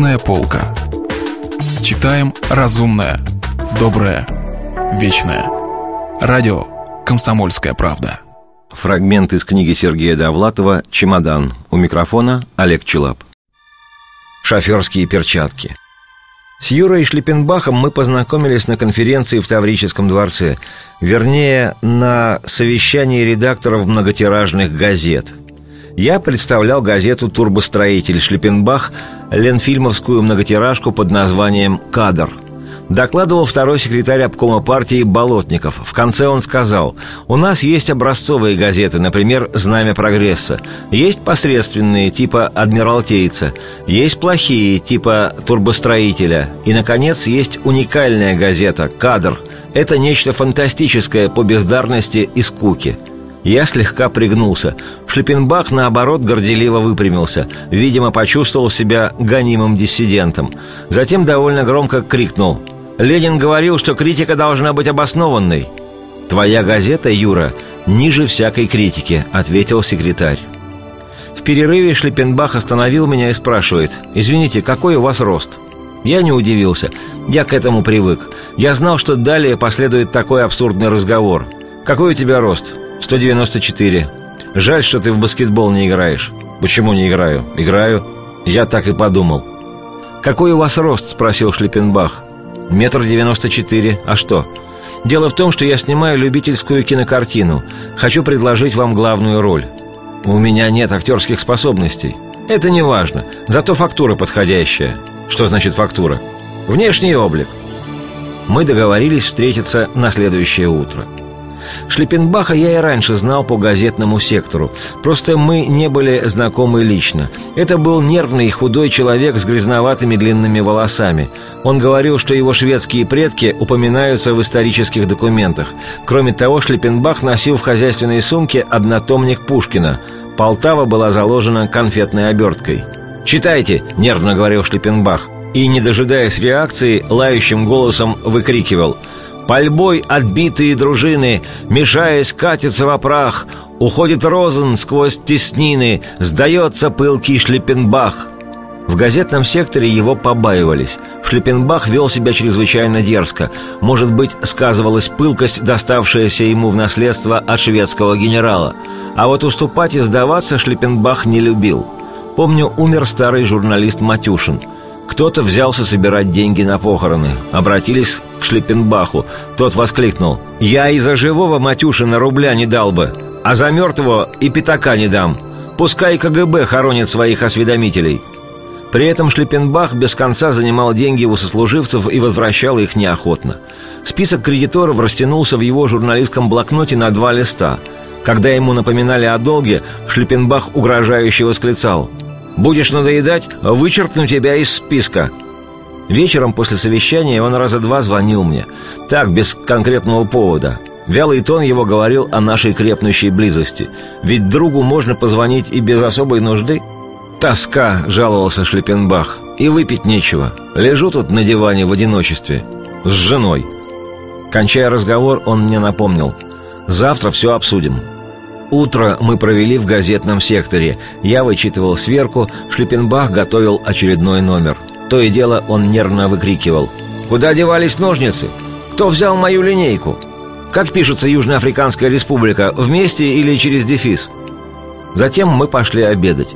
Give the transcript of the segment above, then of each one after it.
Книжная полка. Читаем разумное, доброе, вечное. Радио «Комсомольская правда». Фрагмент из книги Сергея Довлатова «Чемодан». У микрофона Олег Челап. Шоферские перчатки. С Юрой Шлиппенбахом мы познакомились на конференции в Таврическом дворце. Вернее, на совещании редакторов многотиражных газет – я представлял газету «Турбостроитель» Шлиппенбах, ленфильмовскую многотиражку под названием «Кадр». Докладывал второй секретарь обкома партии Болотников. В конце он сказал, «У нас есть образцовые газеты, например, «Знамя прогресса». Есть посредственные, типа «Адмиралтейца». Есть плохие, типа «Турбостроителя». И, наконец, есть уникальная газета «Кадр». Это нечто фантастическое по бездарности и скуке – я слегка пригнулся. Шлепенбах, наоборот, горделиво выпрямился. Видимо, почувствовал себя гонимым диссидентом. Затем довольно громко крикнул. «Ленин говорил, что критика должна быть обоснованной». «Твоя газета, Юра, ниже всякой критики», — ответил секретарь. В перерыве Шлепенбах остановил меня и спрашивает. «Извините, какой у вас рост?» Я не удивился. Я к этому привык. Я знал, что далее последует такой абсурдный разговор. «Какой у тебя рост?» 194. Жаль, что ты в баскетбол не играешь. Почему не играю? Играю. Я так и подумал. Какой у вас рост? Спросил Шлиппенбах. Метр девяносто четыре. А что? Дело в том, что я снимаю любительскую кинокартину. Хочу предложить вам главную роль. У меня нет актерских способностей. Это не важно. Зато фактура подходящая. Что значит фактура? Внешний облик. Мы договорились встретиться на следующее утро. Шлиппенбаха я и раньше знал по газетному сектору. Просто мы не были знакомы лично. Это был нервный и худой человек с грязноватыми длинными волосами. Он говорил, что его шведские предки упоминаются в исторических документах. Кроме того, Шлиппенбах носил в хозяйственной сумке однотомник Пушкина. Полтава была заложена конфетной оберткой. «Читайте!» – нервно говорил Шлиппенбах. И, не дожидаясь реакции, лающим голосом выкрикивал – Пальбой отбитые дружины, мешаясь, катятся в прах. Уходит Розен сквозь теснины, сдается пылкий Шлиппенбах. В газетном секторе его побаивались. Шлиппенбах вел себя чрезвычайно дерзко. Может быть, сказывалась пылкость, доставшаяся ему в наследство от шведского генерала. А вот уступать и сдаваться Шлиппенбах не любил. Помню, умер старый журналист Матюшин – кто-то взялся собирать деньги на похороны. Обратились к Шлиппенбаху. Тот воскликнул. «Я и за живого Матюшина рубля не дал бы, а за мертвого и пятака не дам. Пускай КГБ хоронит своих осведомителей». При этом Шлиппенбах без конца занимал деньги у сослуживцев и возвращал их неохотно. Список кредиторов растянулся в его журналистском блокноте на два листа. Когда ему напоминали о долге, Шлиппенбах угрожающе восклицал – Будешь надоедать, вычеркну тебя из списка». Вечером после совещания он раза два звонил мне. Так, без конкретного повода. Вялый тон его говорил о нашей крепнущей близости. Ведь другу можно позвонить и без особой нужды. «Тоска», — жаловался Шлепенбах. «И выпить нечего. Лежу тут на диване в одиночестве. С женой». Кончая разговор, он мне напомнил. «Завтра все обсудим. Утро мы провели в газетном секторе. Я вычитывал сверку, Шлиппенбах готовил очередной номер. То и дело он нервно выкрикивал. «Куда девались ножницы? Кто взял мою линейку? Как пишется Южноафриканская республика, вместе или через дефис?» Затем мы пошли обедать.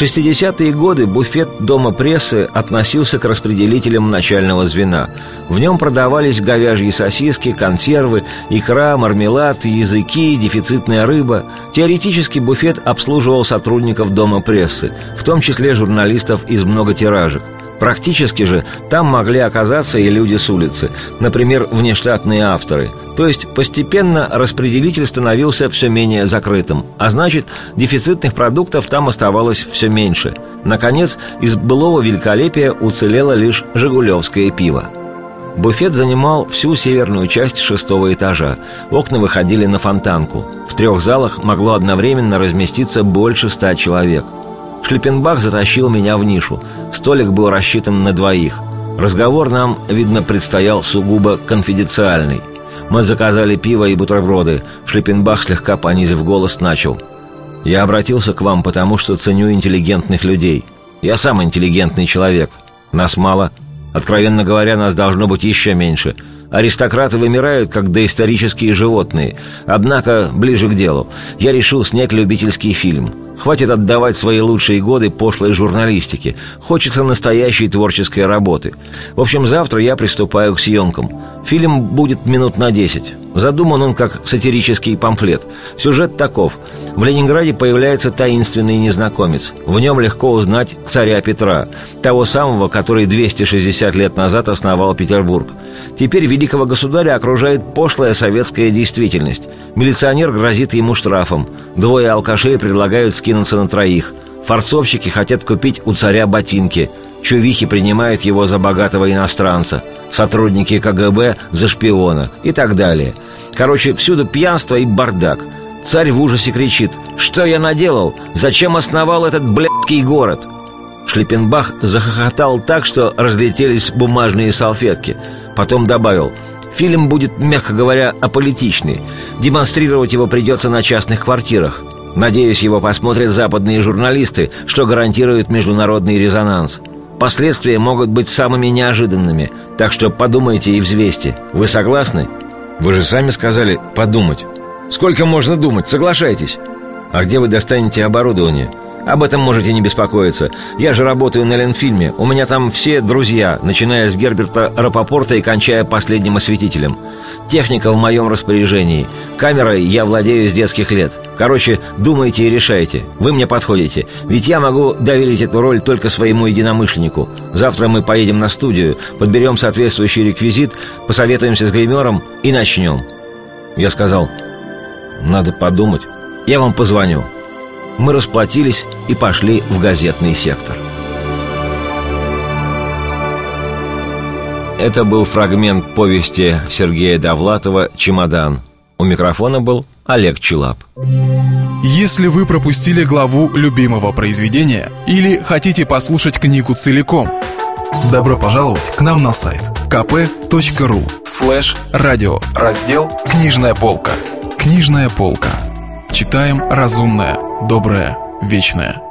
В 60-е годы буфет Дома прессы относился к распределителям начального звена. В нем продавались говяжьи сосиски, консервы, икра, мармелад, языки, дефицитная рыба. Теоретически буфет обслуживал сотрудников Дома прессы, в том числе журналистов из многотиражек. Практически же там могли оказаться и люди с улицы, например, внештатные авторы. То есть постепенно распределитель становился все менее закрытым, а значит, дефицитных продуктов там оставалось все меньше. Наконец, из былого великолепия уцелело лишь «Жигулевское пиво». Буфет занимал всю северную часть шестого этажа. Окна выходили на фонтанку. В трех залах могло одновременно разместиться больше ста человек – Шлиппенбах затащил меня в нишу. Столик был рассчитан на двоих. Разговор нам, видно, предстоял сугубо конфиденциальный. Мы заказали пиво и бутерброды. Шлиппенбах, слегка понизив голос, начал. «Я обратился к вам, потому что ценю интеллигентных людей. Я сам интеллигентный человек. Нас мало. Откровенно говоря, нас должно быть еще меньше – Аристократы вымирают, как доисторические животные. Однако, ближе к делу, я решил снять любительский фильм. Хватит отдавать свои лучшие годы пошлой журналистике. Хочется настоящей творческой работы. В общем, завтра я приступаю к съемкам. Фильм будет минут на 10. Задуман он как сатирический памфлет. Сюжет таков. В Ленинграде появляется таинственный незнакомец. В нем легко узнать царя Петра, того самого, который 260 лет назад основал Петербург. Теперь великого государя окружает пошлая советская действительность. Милиционер грозит ему штрафом. Двое алкашей предлагают скинуться на троих. Форцовщики хотят купить у царя ботинки. Чувихи принимают его за богатого иностранца – сотрудники КГБ за шпиона и так далее. Короче, всюду пьянство и бардак. Царь в ужасе кричит «Что я наделал? Зачем основал этот блядский город?» Шлиппенбах захохотал так, что разлетелись бумажные салфетки. Потом добавил «Фильм будет, мягко говоря, аполитичный. Демонстрировать его придется на частных квартирах. Надеюсь, его посмотрят западные журналисты, что гарантирует международный резонанс. Последствия могут быть самыми неожиданными, так что подумайте и взвесьте. Вы согласны? Вы же сами сказали «подумать». Сколько можно думать? Соглашайтесь. А где вы достанете оборудование? Об этом можете не беспокоиться. Я же работаю на Ленфильме. У меня там все друзья, начиная с Герберта Рапопорта и кончая последним осветителем. Техника в моем распоряжении. Камерой я владею с детских лет. Короче, думайте и решайте. Вы мне подходите. Ведь я могу доверить эту роль только своему единомышленнику. Завтра мы поедем на студию, подберем соответствующий реквизит, посоветуемся с гримером и начнем. Я сказал, надо подумать. Я вам позвоню мы расплатились и пошли в газетный сектор. Это был фрагмент повести Сергея Довлатова «Чемодан». У микрофона был Олег Челап. Если вы пропустили главу любимого произведения или хотите послушать книгу целиком, добро пожаловать к нам на сайт kp.ru слэш радио раздел «Книжная полка». «Книжная полка». Читаем разумное, доброе, вечное.